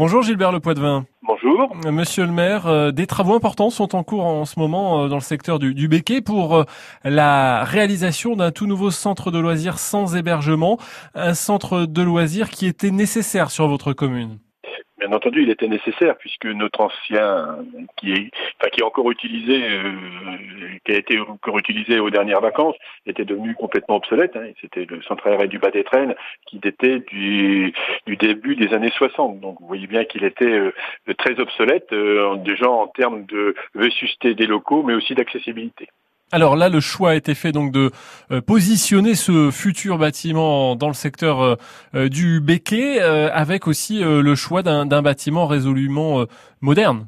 Bonjour Gilbert Le Poitvin. Bonjour. Monsieur le maire, euh, des travaux importants sont en cours en ce moment euh, dans le secteur du, du Béquet pour euh, la réalisation d'un tout nouveau centre de loisirs sans hébergement, un centre de loisirs qui était nécessaire sur votre commune. Bien entendu, il était nécessaire puisque notre ancien, qui est, qui est encore utilisé, euh, qui a été encore utilisé aux dernières vacances, était devenu complètement obsolète. Hein. C'était le centre aéré du bas des traînes qui datait du, du, début des années 60. Donc, vous voyez bien qu'il était euh, très obsolète, euh, déjà en termes de vétusté des locaux, mais aussi d'accessibilité. Alors là, le choix a été fait donc de euh, positionner ce futur bâtiment dans le secteur euh, euh, du Béquet, avec aussi le choix d'un bâtiment résolument moderne.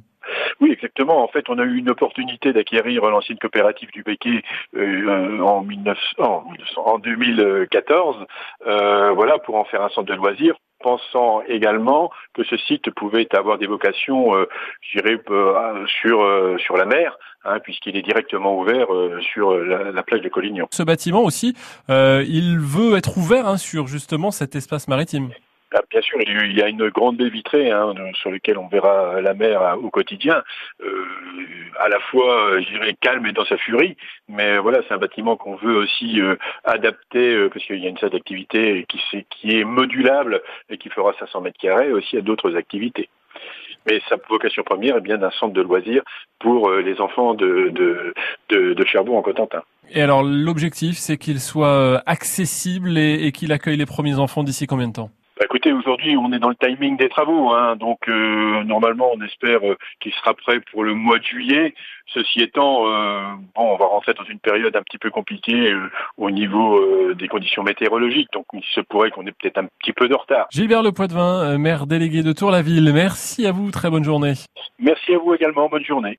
Oui, exactement. En fait, on a eu une opportunité d'acquérir l'ancienne coopérative du Béquet en, 19, en, en 2014, voilà, pour en faire un centre de loisirs pensant également que ce site pouvait avoir des vocations, euh, je dirais, euh, sur, euh, sur la mer, hein, puisqu'il est directement ouvert sur la, plage de Collignon. Ce bâtiment aussi, il veut être ouvert hein, sur justement cet espace maritime. Ah, bien sûr, il y a une grande baie vitrée hein, sur laquelle on verra la mer au quotidien, euh, à la fois, euh, je dirais, calme et dans sa furie. Mais voilà, c'est un bâtiment qu'on veut aussi euh, adapter parce qu'il y a une salle d'activité qui, est modulable et qui fera 500 mètres carrés aussi à d'autres activités. Mais sa vocation première est bien d'un centre de loisirs pour les enfants de, de, de, de Cherbourg en Cotentin. Et alors l'objectif, c'est qu'il soit accessible et, qu'il accueille les premiers enfants d'ici combien de temps? Écoutez, aujourd'hui, on est dans le timing des travaux, hein, donc euh, normalement, on espère euh, qu'il sera prêt pour le mois de juillet. Ceci étant, euh, bon, on va rentrer dans une période un petit peu compliquée au niveau des conditions météorologiques, donc il se pourrait qu'on ait peut-être un petit peu de retard. Gilbert Le Poitvin, maire délégué de Tour-la-Ville, merci à vous, très bonne journée. Merci à vous également, bonne journée.